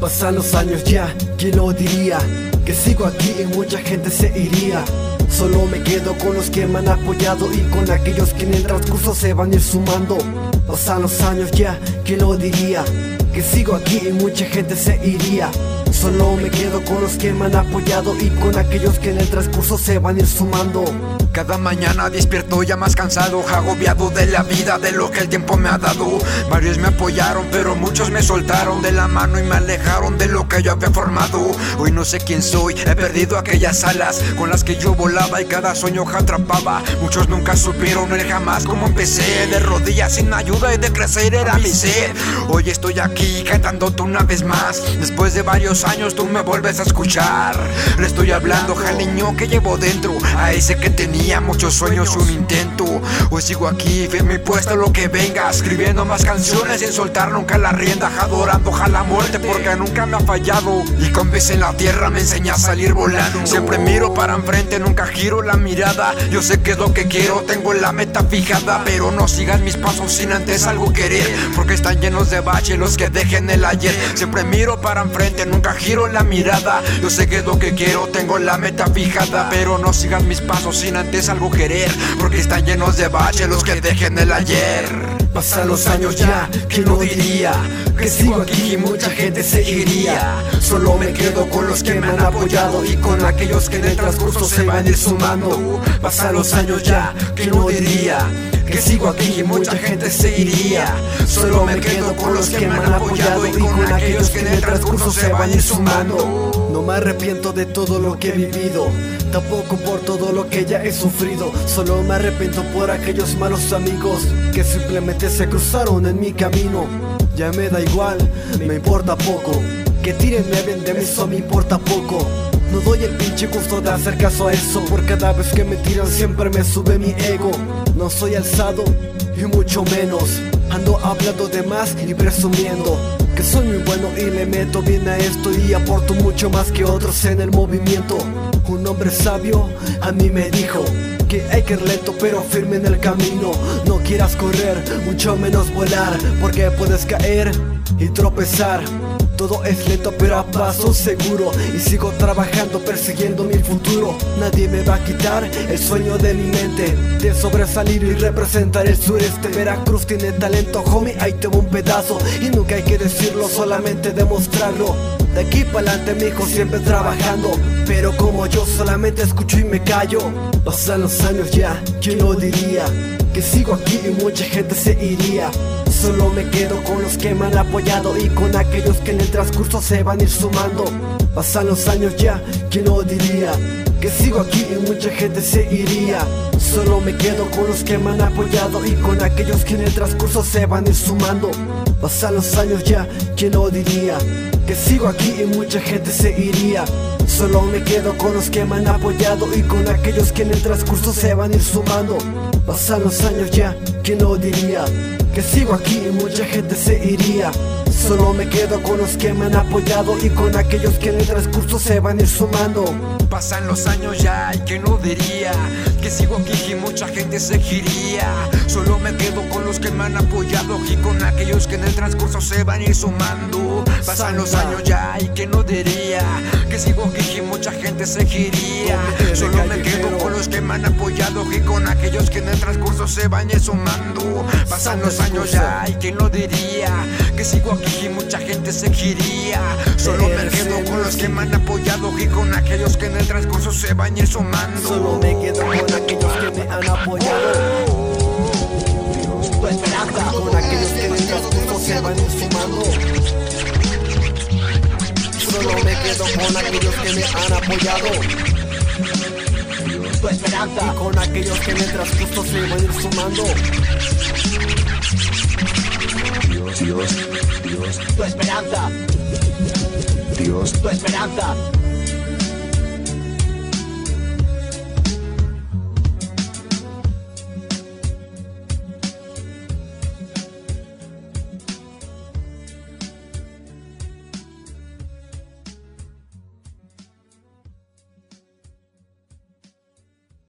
Pasan los años ya, ¿quién lo diría? Que sigo aquí y mucha gente se iría Solo me quedo con los que me han apoyado y con aquellos que en el transcurso se van a ir sumando Pasan los años ya, ¿quién lo diría? Que sigo aquí y mucha gente se iría Solo me quedo con los que me han apoyado y con aquellos que en el transcurso se van a ir sumando cada mañana despierto ya más cansado, agobiado de la vida, de lo que el tiempo me ha dado. Varios me apoyaron, pero muchos me soltaron de la mano y me alejaron de lo que yo había formado. Hoy no sé quién soy, he perdido aquellas alas con las que yo volaba y cada sueño atrapaba. Muchos nunca supieron el jamás como empecé, de rodillas sin ayuda y de crecer era mi sed. Hoy estoy aquí cantándote una vez más, después de varios años tú me vuelves a escuchar. Le estoy hablando al niño que llevo dentro, a ese que tenía muchos sueños un intento. Hoy sigo aquí, firme y puesto lo que venga. Escribiendo más canciones sin soltar nunca la rienda. Adorando a la muerte porque nunca me ha fallado. Y con vez en la tierra me enseña a salir volando. Siempre miro para enfrente, nunca giro la mirada. Yo sé que es lo que quiero, tengo la meta fijada. Pero no sigan mis pasos sin antes algo querer. Porque están llenos de baches los que dejen el ayer. Siempre miro para enfrente, nunca giro la mirada. Yo sé que es lo que quiero, tengo la meta fijada. Pero no sigan mis pasos sin antes es algo querer Porque están llenos de baches los que dejen el ayer Pasan los años ya, ¿quién lo diría? Que sigo aquí y mucha gente se iría Solo me quedo con los que me han apoyado Y con aquellos que en el transcurso se van a ir sumando Pasan los años ya, ¿quién lo diría? Que sigo aquí y mucha gente se iría. Solo me quedo con los que me han apoyado y con aquellos que en el transcurso se van ir sumando. No me arrepiento de todo lo que he vivido. Tampoco por todo lo que ya he sufrido Solo me arrepiento por aquellos malos amigos Que simplemente se cruzaron en mi camino Ya me da igual, me importa poco Que tiren bien de mí, eso me importa poco no doy el pinche gusto de hacer caso a eso Por cada vez que me tiran siempre me sube mi ego. No soy alzado y mucho menos. Ando hablando de más y presumiendo Que soy muy bueno y le meto bien a esto Y aporto mucho más que otros en el movimiento. Un hombre sabio a mí me dijo que hay que ir lento pero firme en el camino. No quieras correr, mucho menos volar Porque puedes caer y tropezar todo es lento pero a paso seguro. Y sigo trabajando persiguiendo mi futuro. Nadie me va a quitar el sueño de mi mente. De sobresalir y representar el sureste. Veracruz tiene talento homie, ahí tengo un pedazo. Y nunca hay que decirlo, solamente demostrarlo. De aquí para adelante mi hijo siempre trabajando. Pero como yo solamente escucho y me callo. Pasan los años ya, ¿quién lo diría? Que sigo aquí y mucha gente se iría Solo me quedo con los que me han apoyado Y con aquellos que en el transcurso se van a ir sumando Pasan los años ya, ¿quién lo diría? Que sigo aquí y mucha gente se iría Solo me quedo con los que me han apoyado Y con aquellos que en el transcurso se van ir sumando Pasan los años ya, ¿quién lo diría? que sigo aquí y mucha gente se iría. Solo me quedo con los que me han apoyado y con aquellos que en el transcurso se van ir sumando. Pasan los años ya, ¿quién lo diría? Que sigo aquí y mucha gente se iría. Solo me quedo con los que me han apoyado y con aquellos que en el transcurso se van a ir sumando. Pasan los años ya y que no diría que sigo aquí y mucha gente se giría. Solo me quedo con los que me han apoyado y con aquellos que en el transcurso se van a ir sumando. Pasan los años ya y que no diría que sigo aquí y mucha gente se giría. Solo me quedo con los que me han apoyado y con aquellos que en el transcurso se van a ir sumando. Pasan los años ya y que no diría que sigo aquí y mucha gente se giría. Solo me quedo con los que me han apoyado y con aquellos que en el transcurso se van ir sumando. Solo me quedo con aquellos que me han apoyado. Tu esperanza. Con aquellos que en el transcurso se van sumando. Solo me quedo con aquellos que me han apoyado. Tu esperanza. Y con aquellos que en el transcurso se van a ir sumando. Dios, Dios, Tu esperanza. Dios, Tu esperanza.